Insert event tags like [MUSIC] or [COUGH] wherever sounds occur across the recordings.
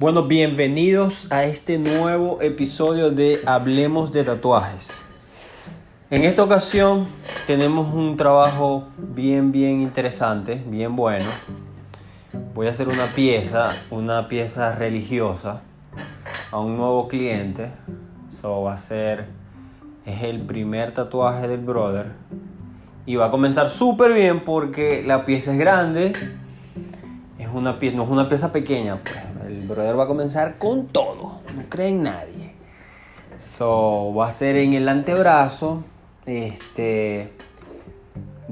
Bueno, bienvenidos a este nuevo episodio de Hablemos de Tatuajes. En esta ocasión tenemos un trabajo bien, bien interesante, bien bueno. Voy a hacer una pieza, una pieza religiosa a un nuevo cliente. Eso va a ser, es el primer tatuaje del brother. Y va a comenzar súper bien porque la pieza es grande. Es una pieza, no es una pieza pequeña, pues. Brother va a comenzar con todo. No cree en nadie. So, va a ser en el antebrazo. Este.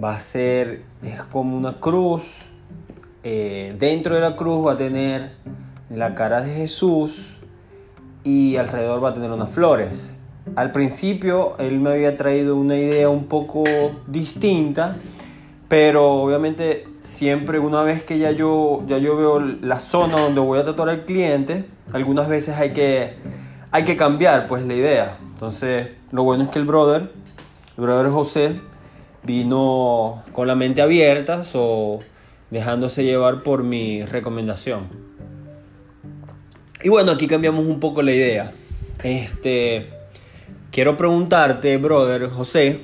Va a ser. Es como una cruz. Eh, dentro de la cruz va a tener la cara de Jesús. Y alrededor va a tener unas flores. Al principio él me había traído una idea un poco distinta. Pero obviamente siempre una vez que ya yo, ya yo veo la zona donde voy a tatuar al cliente, algunas veces hay que, hay que cambiar pues la idea. Entonces lo bueno es que el brother, el brother José, vino con la mente abierta o dejándose llevar por mi recomendación. Y bueno, aquí cambiamos un poco la idea. Este, quiero preguntarte, brother José,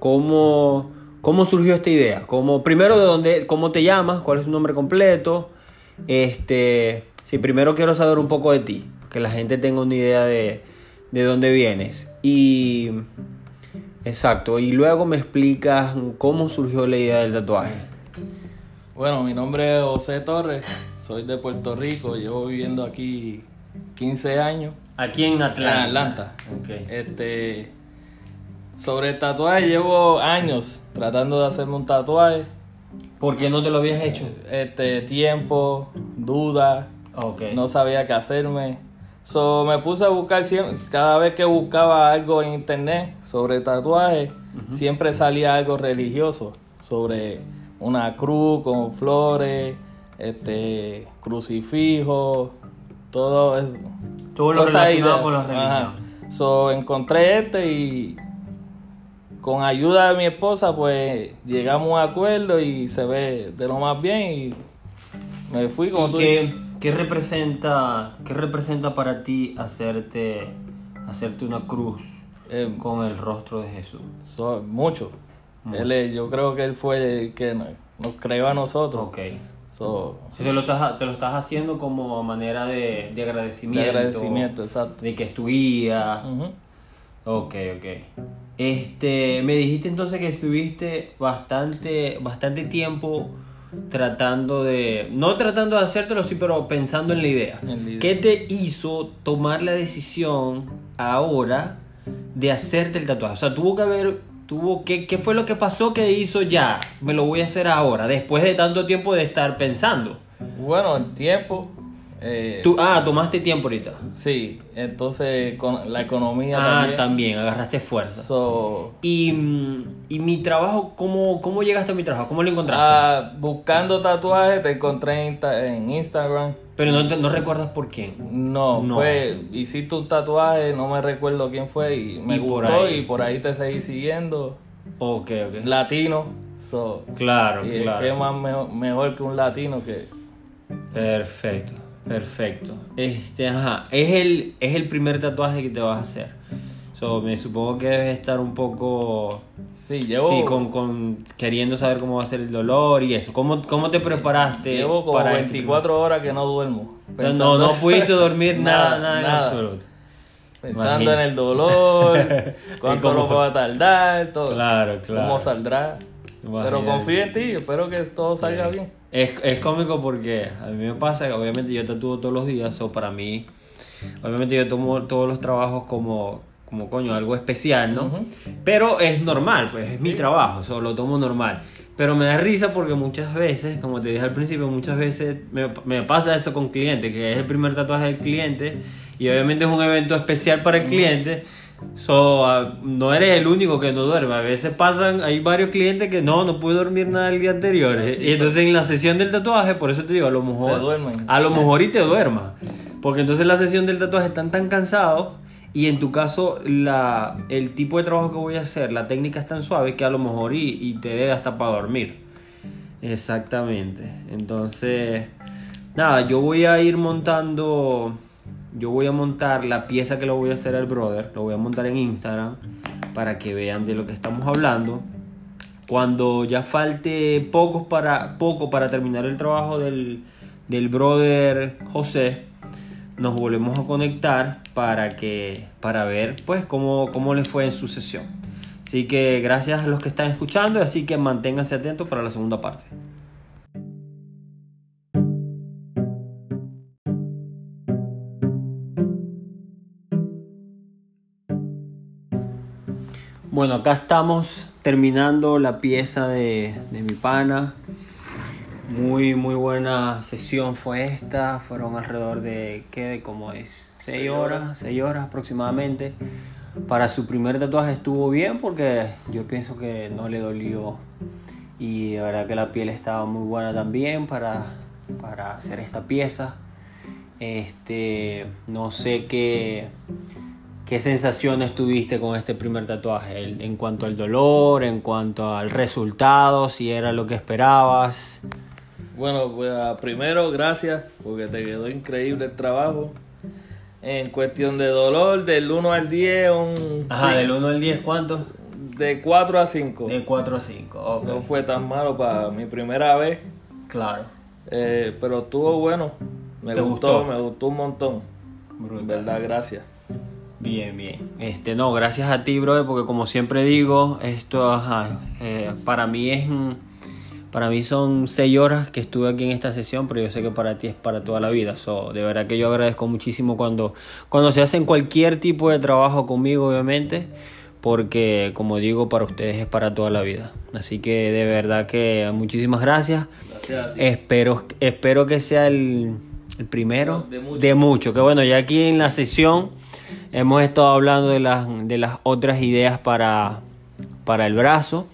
cómo ¿Cómo surgió esta idea? ¿Cómo, primero, de dónde, ¿cómo te llamas? ¿Cuál es tu nombre completo? Este, sí, primero quiero saber un poco de ti, que la gente tenga una idea de, de dónde vienes. Y, exacto, y luego me explicas cómo surgió la idea del tatuaje. Bueno, mi nombre es José Torres, soy de Puerto Rico, llevo viviendo aquí 15 años. Aquí en Atlanta. En Atlanta. Okay. Este, sobre el tatuaje llevo años tratando de hacerme un tatuaje. ¿Por qué no te lo habías hecho? Este, tiempo, duda. Okay. No sabía qué hacerme. So, me puse a buscar siempre, cada vez que buscaba algo en internet sobre tatuaje, siempre salía algo religioso, sobre una cruz con flores, este, crucifijo, todo eso. Todo lo relacionado con la religión. So, encontré este y con ayuda de mi esposa, pues llegamos a un acuerdo y se ve de lo más bien y me fui como tú qué, ¿qué representa, ¿Qué representa para ti hacerte, hacerte una cruz eh, con el rostro de Jesús? mucho. Él, yo creo que él fue el que nos, creó a nosotros. Ok. te, lo estás, te lo estás haciendo como manera de, de agradecimiento. De agradecimiento, exacto. De que es tu guía. Ok, ok. Este, me dijiste entonces que estuviste bastante, bastante tiempo tratando de, no tratando de hacértelo, sí, pero pensando en la idea. ¿Qué te hizo tomar la decisión ahora de hacerte el tatuaje? O sea, tuvo que haber, tuvo, ¿qué, qué fue lo que pasó que hizo ya? Me lo voy a hacer ahora, después de tanto tiempo de estar pensando. Bueno, el tiempo eh, Tú, ah, tomaste tiempo ahorita. Sí, entonces con la economía ah, también. agarraste fuerza. y, mm, y, mi trabajo, ¿cómo, ¿cómo llegaste a mi trabajo? ¿Cómo lo encontraste? Ah, buscando tatuajes, te encontré en, Instagram. Pero no, no recuerdas por quién. No, no, fue, hiciste un tatuaje, no me recuerdo quién fue y me gustó y por ahí te seguí siguiendo. Ok, ok. Latino. claro, y claro. ¿Qué más mejor que un latino que... Perfecto. Perfecto. Este, ajá. Es el, es el primer tatuaje que te vas a hacer. So, me supongo que debes estar un poco. Sí, llevo. Sí, con, con, queriendo saber cómo va a ser el dolor y eso. ¿Cómo, cómo te preparaste? Llevo como para 24 este horas que no duermo. No, no, [LAUGHS] pudiste dormir nada, nada, nada, absoluto. Pensando en el dolor, [LAUGHS] cuánto lo va a tardar, todo. Claro, claro. Cómo saldrá. Pero confío en ti, espero que todo salga bien. Es, es cómico porque a mí me pasa que obviamente yo tatúo todos los días, o para mí, obviamente yo tomo todos los trabajos como, como coño, algo especial, ¿no? Pero es normal, pues es mi trabajo, solo lo tomo normal. Pero me da risa porque muchas veces, como te dije al principio, muchas veces me, me pasa eso con clientes, que es el primer tatuaje del cliente y obviamente es un evento especial para el cliente. So, ah, no eres el único que no duerme. A veces pasan, hay varios clientes que no, no pude dormir nada el día anterior. y entonces en la sesión del tatuaje, por eso te digo, a lo mejor. A lo mejor y te duermas. Porque entonces en la sesión del tatuaje están tan cansados. Y en tu caso, la, el tipo de trabajo que voy a hacer, la técnica es tan suave que a lo mejor y, y te dé hasta para dormir. Exactamente. Entonces, nada, yo voy a ir montando, yo voy a montar la pieza que lo voy a hacer al brother, lo voy a montar en Instagram para que vean de lo que estamos hablando. Cuando ya falte para, poco para terminar el trabajo del, del brother José, nos volvemos a conectar para que para ver pues cómo, cómo les fue en su sesión. Así que gracias a los que están escuchando, así que manténganse atentos para la segunda parte. Bueno, acá estamos terminando la pieza de, de mi pana. Muy, muy buena sesión fue esta. Fueron alrededor de, ¿qué? De como es 6 horas, 6 horas aproximadamente. Para su primer tatuaje estuvo bien porque yo pienso que no le dolió. Y de verdad que la piel estaba muy buena también para, para hacer esta pieza. Este, no sé qué, qué sensaciones tuviste con este primer tatuaje en cuanto al dolor, en cuanto al resultado, si era lo que esperabas. Bueno, pues ah, primero gracias porque te quedó increíble el trabajo. En cuestión de dolor, del 1 al 10, un Ajá, sí, del 1 al 10, ¿cuánto? de 4 a 5. De 4 a 5, ok. No fue tan malo para mi primera vez, Claro, eh, pero estuvo bueno. Me ¿Te gustó, gustó? me gustó un montón. En brutal. verdad, gracias. Bien, bien. Este, no, gracias a ti, brother, porque como siempre digo, esto, ajá, eh, para mí es, para mí son seis horas que estuve aquí en esta sesión, pero yo sé que para ti es para toda la vida. So, de verdad que yo agradezco muchísimo cuando, cuando se hacen cualquier tipo de trabajo conmigo, obviamente, porque como digo, para ustedes es para toda la vida. Así que de verdad que muchísimas gracias. Gracias a ti. Espero, espero que sea el, el primero De muchos. de mucho. Que bueno, ya aquí en la sesión hemos estado hablando de las, de las otras ideas para, para el brazo.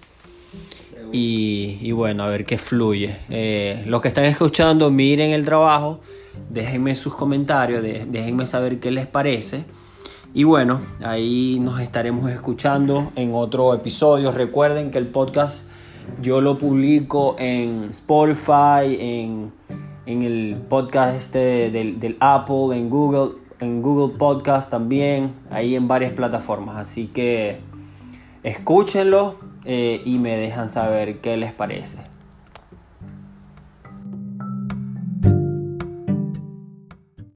Y, y bueno, a ver qué fluye. Eh, los que están escuchando, miren el trabajo, déjenme sus comentarios, déjenme saber qué les parece. Y bueno, ahí nos estaremos escuchando en otro episodio. Recuerden que el podcast yo lo publico en Spotify, en, en el podcast este del, del Apple, en Google, en Google Podcast también, ahí en varias plataformas. Así que escúchenlo eh, y me dejan saber qué les parece.